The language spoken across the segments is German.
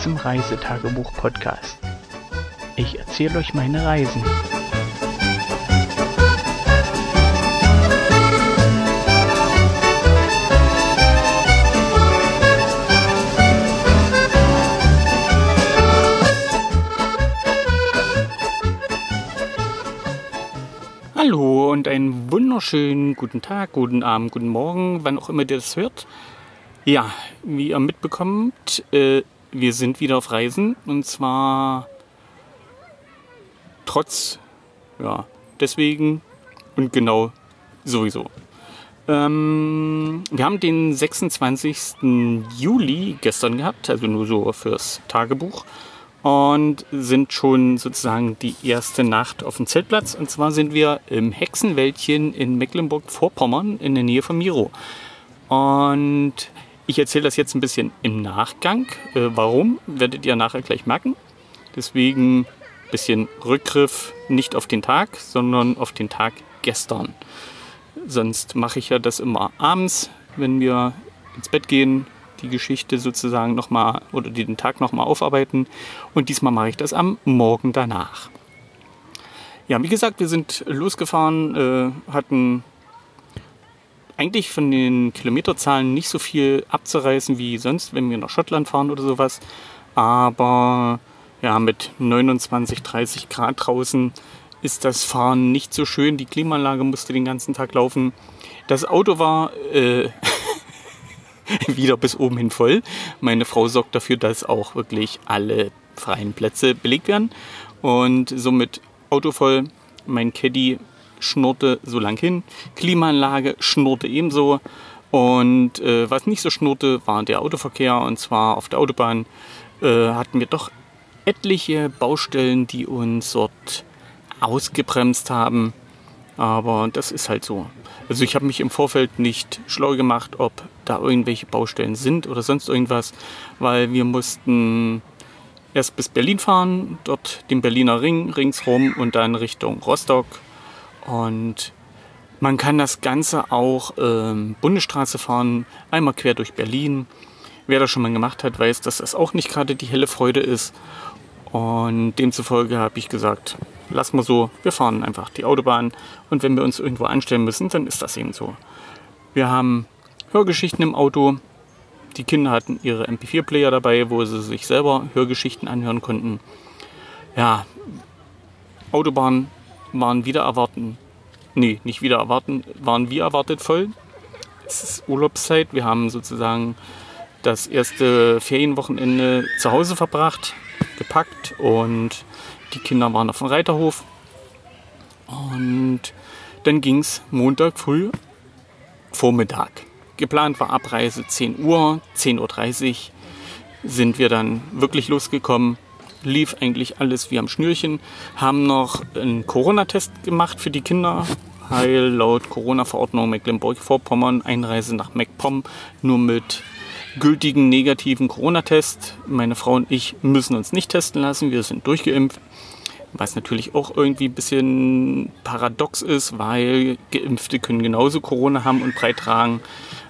Zum Reisetagebuch-Podcast. Ich erzähle euch meine Reisen. Hallo und einen wunderschönen guten Tag, guten Abend, guten Morgen, wann auch immer ihr das hört. Ja, wie ihr mitbekommt, äh, wir sind wieder auf Reisen und zwar trotz, ja, deswegen und genau sowieso. Ähm, wir haben den 26. Juli gestern gehabt, also nur so fürs Tagebuch und sind schon sozusagen die erste Nacht auf dem Zeltplatz. Und zwar sind wir im Hexenwäldchen in Mecklenburg-Vorpommern in der Nähe von Miro. Und ich erzähle das jetzt ein bisschen im Nachgang. Äh, warum, werdet ihr nachher gleich merken. Deswegen ein bisschen Rückgriff nicht auf den Tag, sondern auf den Tag gestern. Sonst mache ich ja das immer abends, wenn wir ins Bett gehen, die Geschichte sozusagen nochmal oder den Tag nochmal aufarbeiten. Und diesmal mache ich das am Morgen danach. Ja, wie gesagt, wir sind losgefahren, äh, hatten eigentlich von den Kilometerzahlen nicht so viel abzureißen wie sonst, wenn wir nach Schottland fahren oder sowas. Aber ja, mit 29, 30 Grad draußen ist das Fahren nicht so schön. Die Klimaanlage musste den ganzen Tag laufen. Das Auto war äh, wieder bis oben hin voll. Meine Frau sorgt dafür, dass auch wirklich alle freien Plätze belegt werden. Und somit Auto voll. Mein Caddy schnurrte so lang hin. Klimaanlage schnurrte ebenso. Und äh, was nicht so schnurrte, war der Autoverkehr. Und zwar auf der Autobahn äh, hatten wir doch etliche Baustellen, die uns dort ausgebremst haben. Aber das ist halt so. Also ich habe mich im Vorfeld nicht schlau gemacht, ob da irgendwelche Baustellen sind oder sonst irgendwas, weil wir mussten erst bis Berlin fahren, dort den Berliner Ring ringsrum und dann Richtung Rostock und man kann das Ganze auch ähm, Bundesstraße fahren, einmal quer durch Berlin. Wer das schon mal gemacht hat, weiß, dass das auch nicht gerade die helle Freude ist. Und demzufolge habe ich gesagt, lass mal so, wir fahren einfach die Autobahn. Und wenn wir uns irgendwo anstellen müssen, dann ist das eben so. Wir haben Hörgeschichten im Auto. Die Kinder hatten ihre MP4-Player dabei, wo sie sich selber Hörgeschichten anhören konnten. Ja, Autobahn waren wieder erwarten, nee, nicht wieder erwarten, waren wie erwartet voll. Es ist Urlaubszeit. Wir haben sozusagen das erste Ferienwochenende zu Hause verbracht, gepackt und die Kinder waren auf dem Reiterhof. Und dann ging es Montag früh Vormittag. Geplant war Abreise 10 Uhr, 10.30 Uhr sind wir dann wirklich losgekommen lief eigentlich alles wie am Schnürchen. Haben noch einen Corona-Test gemacht für die Kinder, weil laut Corona-Verordnung Mecklenburg-Vorpommern Einreise nach MacPom nur mit gültigen negativen Corona-Test. Meine Frau und ich müssen uns nicht testen lassen, wir sind durchgeimpft. Was natürlich auch irgendwie ein bisschen paradox ist, weil Geimpfte können genauso Corona haben und breit tragen.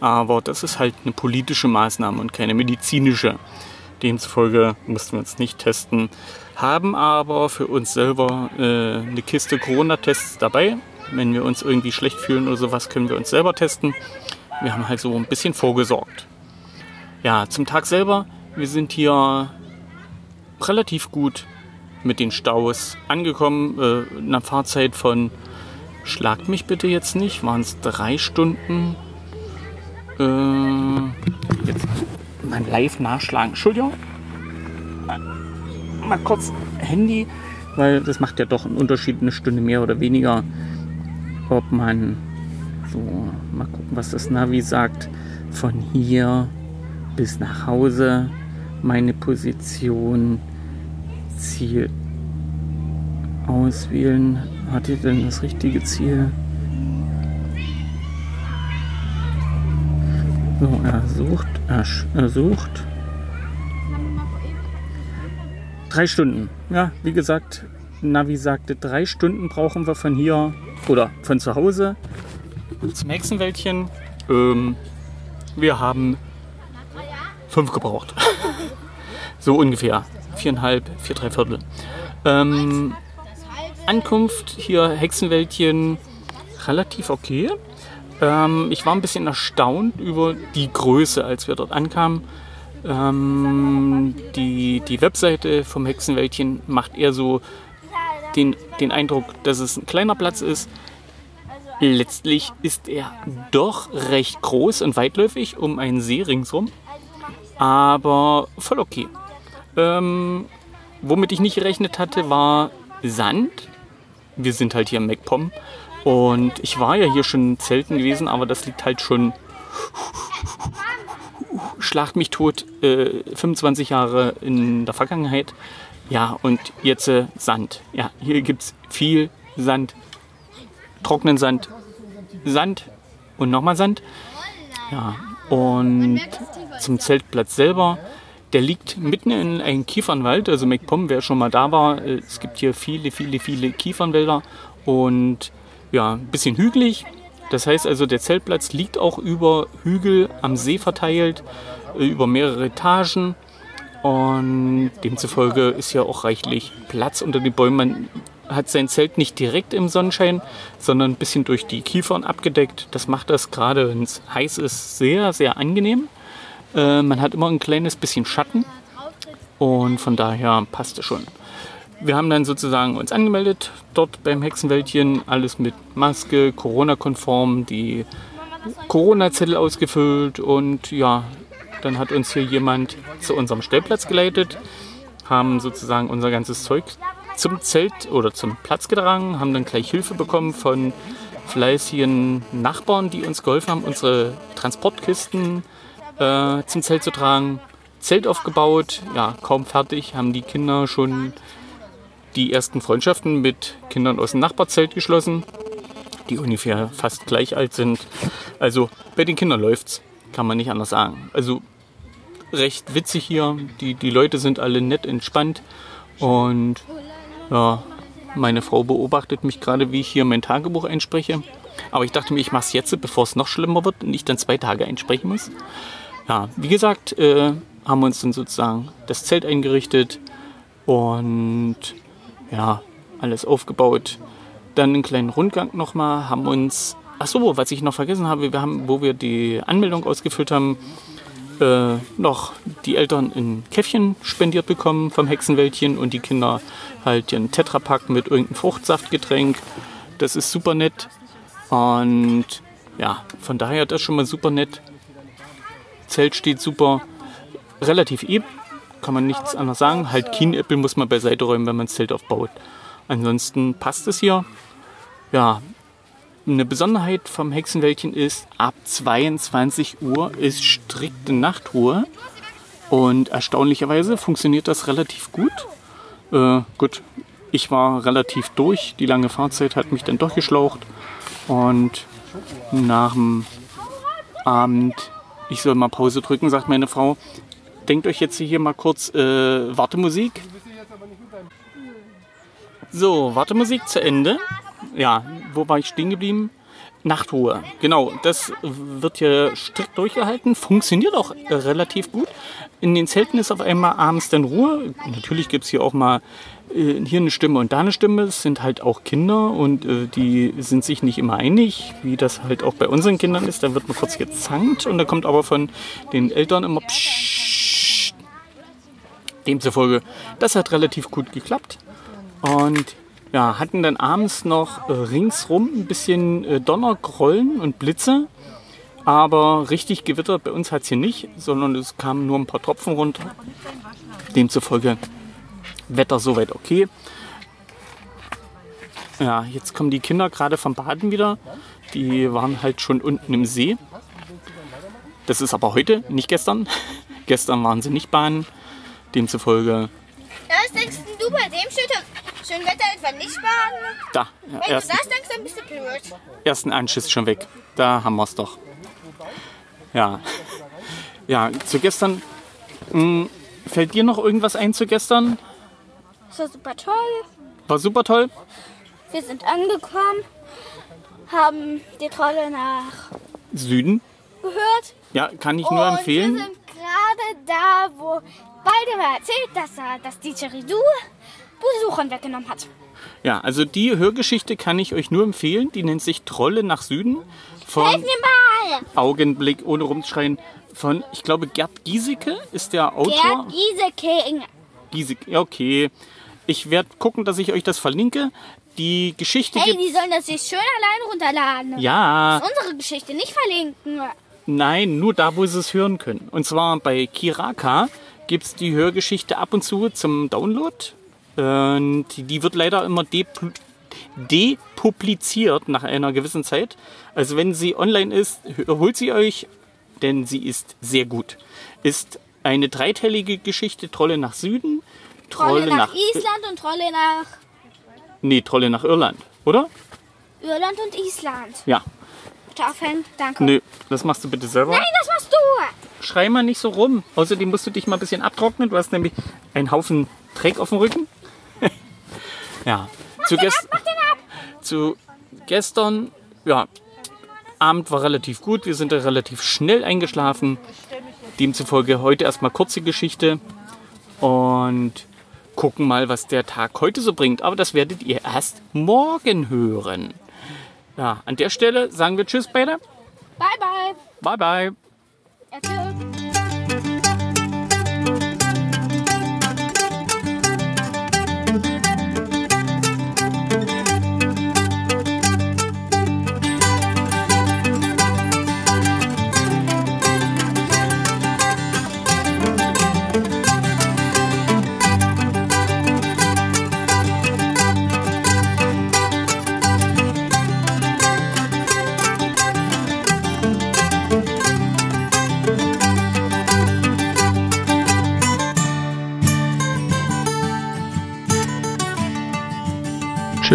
Aber das ist halt eine politische Maßnahme und keine medizinische. Demzufolge mussten wir uns nicht testen, haben aber für uns selber äh, eine Kiste Corona-Tests dabei. Wenn wir uns irgendwie schlecht fühlen oder sowas, können wir uns selber testen. Wir haben halt so ein bisschen vorgesorgt. Ja, zum Tag selber, wir sind hier relativ gut mit den Staus angekommen. Äh, einer Fahrzeit von, schlagt mich bitte jetzt nicht, waren es drei Stunden. Äh, jetzt mal live nachschlagen. Entschuldigung. Mal kurz Handy, weil das macht ja doch einen Unterschied, eine Stunde mehr oder weniger, ob man so, mal gucken, was das Navi sagt, von hier bis nach Hause, meine Position, Ziel auswählen. Hat ihr denn das richtige Ziel? So, er sucht, er, er sucht. Drei Stunden. Ja, wie gesagt, Navi sagte, drei Stunden brauchen wir von hier oder von zu Hause zum Hexenwäldchen. Ähm, wir haben fünf gebraucht. So ungefähr. Viereinhalb, vier, drei Viertel. Ähm, Ankunft hier Hexenwäldchen relativ okay. Ähm, ich war ein bisschen erstaunt über die Größe, als wir dort ankamen. Ähm, die, die Webseite vom Hexenwäldchen macht eher so den, den Eindruck, dass es ein kleiner Platz ist. Letztlich ist er doch recht groß und weitläufig um einen See ringsrum. Aber voll okay. Ähm, womit ich nicht gerechnet hatte, war Sand. Wir sind halt hier im MacPom. Und ich war ja hier schon Zelten gewesen, aber das liegt halt schon schlacht mich tot, äh, 25 Jahre in der Vergangenheit. Ja, und jetzt äh, Sand. Ja, hier gibt es viel Sand, trockenen Sand, Sand und nochmal Sand. Ja, und zum Zeltplatz selber. Der liegt mitten in einem Kiefernwald, also MacPom, wer schon mal da war. Äh, es gibt hier viele, viele, viele Kiefernwälder und ja, ein bisschen hügelig. Das heißt also, der Zeltplatz liegt auch über Hügel am See verteilt, äh, über mehrere Etagen. Und demzufolge ist ja auch reichlich Platz unter den Bäumen. Man hat sein Zelt nicht direkt im Sonnenschein, sondern ein bisschen durch die Kiefern abgedeckt. Das macht das gerade, wenn es heiß ist, sehr, sehr angenehm. Äh, man hat immer ein kleines bisschen Schatten und von daher passt es schon. Wir haben dann sozusagen uns angemeldet dort beim Hexenwäldchen, alles mit Maske, Corona-konform, die Corona-Zettel ausgefüllt und ja, dann hat uns hier jemand zu unserem Stellplatz geleitet, haben sozusagen unser ganzes Zeug zum Zelt oder zum Platz getragen, haben dann gleich Hilfe bekommen von fleißigen Nachbarn, die uns geholfen haben, unsere Transportkisten äh, zum Zelt zu tragen. Zelt aufgebaut, ja, kaum fertig, haben die Kinder schon die ersten Freundschaften mit Kindern aus dem Nachbarzelt geschlossen, die ungefähr fast gleich alt sind. Also bei den Kindern läuft's, kann man nicht anders sagen. Also recht witzig hier, die, die Leute sind alle nett entspannt und ja, meine Frau beobachtet mich gerade, wie ich hier mein Tagebuch einspreche. Aber ich dachte mir, ich mache es jetzt, bevor es noch schlimmer wird und ich dann zwei Tage einsprechen muss. Ja, wie gesagt, äh, haben wir uns dann sozusagen das Zelt eingerichtet und ja, alles aufgebaut. Dann einen kleinen Rundgang nochmal, haben uns, ach so, was ich noch vergessen habe, wir haben, wo wir die Anmeldung ausgefüllt haben, äh, noch die Eltern ein Käffchen spendiert bekommen vom Hexenwäldchen und die Kinder halt ihren Tetrapack mit irgendeinem Fruchtsaftgetränk. Das ist super nett. Und ja, von daher das schon mal super nett. Zelt steht super, relativ eben, kann man nichts anderes sagen. Halt Kienäppel muss man beiseite räumen, wenn man das Zelt aufbaut. Ansonsten passt es hier. Ja, eine Besonderheit vom Hexenwäldchen ist, ab 22 Uhr ist strikte Nachtruhe. Und erstaunlicherweise funktioniert das relativ gut. Äh, gut, ich war relativ durch. Die lange Fahrzeit hat mich dann doch geschlaucht. Und nach dem Abend, ich soll mal Pause drücken, sagt meine Frau. Denkt euch jetzt hier mal kurz äh, Wartemusik. So, Wartemusik zu Ende ja, wo war ich stehen geblieben? Nachtruhe. Genau, das wird hier strikt durchgehalten, funktioniert auch äh, relativ gut. In den Zelten ist auf einmal abends dann Ruhe. Natürlich gibt es hier auch mal äh, hier eine Stimme und da eine Stimme. Es sind halt auch Kinder und äh, die sind sich nicht immer einig, wie das halt auch bei unseren Kindern ist. Da wird man kurz gezankt und da kommt aber von den Eltern immer Psst. Demzufolge, das hat relativ gut geklappt. Und ja, hatten dann abends noch äh, ringsrum ein bisschen äh, Donnergrollen und Blitze. Aber richtig gewittert bei uns hat es hier nicht, sondern es kamen nur ein paar Tropfen runter. Demzufolge Wetter soweit okay. Ja, jetzt kommen die Kinder gerade vom Baden wieder. Die waren halt schon unten im See. Das ist aber heute, nicht gestern. gestern waren sie nicht baden. Demzufolge. Was denkst du bei dem Schütte? Schön Wetter etwa nicht baden? Da, Wenn du ersten, das denkst, dann bist du blöd. ersten Anschiss schon weg. Da haben wir es doch. Ja. Ja, zu gestern. Mh, fällt dir noch irgendwas ein zu gestern? Das war super toll. War super toll. Wir sind angekommen, haben die Trolle nach Süden. gehört. Ja, kann ich nur empfehlen. Gerade da, wo mal erzählt, dass er das Didgeridoo Besuchern weggenommen hat. Ja, also die Hörgeschichte kann ich euch nur empfehlen. Die nennt sich Trolle nach Süden von mir mal! Augenblick ohne rumzuschreien von, ich glaube, Gerd Giesecke ist der Autor. Gerd Gieseking. Giesecke, ja, okay. Ich werde gucken, dass ich euch das verlinke. Die Geschichte Hey, die sollen das sich schön allein runterladen. ja, Unsere Geschichte nicht verlinken. Nein, nur da, wo sie es hören können. Und zwar bei Kiraka gibt es die Hörgeschichte ab und zu zum Download. Und die wird leider immer depl- depubliziert nach einer gewissen Zeit. Also wenn sie online ist, holt sie euch, denn sie ist sehr gut. Ist eine dreiteilige Geschichte, Trolle nach Süden, Trolle Trolle, nach Island und Trolle nach Nee, Trolle nach Irland, oder? Irland und Island. Ja. Aufhören, danke. Nö, das machst du bitte selber. Nein, das machst du. Schrei mal nicht so rum. Außerdem musst du dich mal ein bisschen abtrocknen. Du hast nämlich einen Haufen Dreck auf dem Rücken. ja. Zu, gest zu gestern, ja, Abend war relativ gut. Wir sind da relativ schnell eingeschlafen. Demzufolge heute erstmal kurze Geschichte und gucken mal, was der Tag heute so bringt. Aber das werdet ihr erst morgen hören. Ja, an der Stelle sagen wir Tschüss beide. Bye, bye. Bye, bye.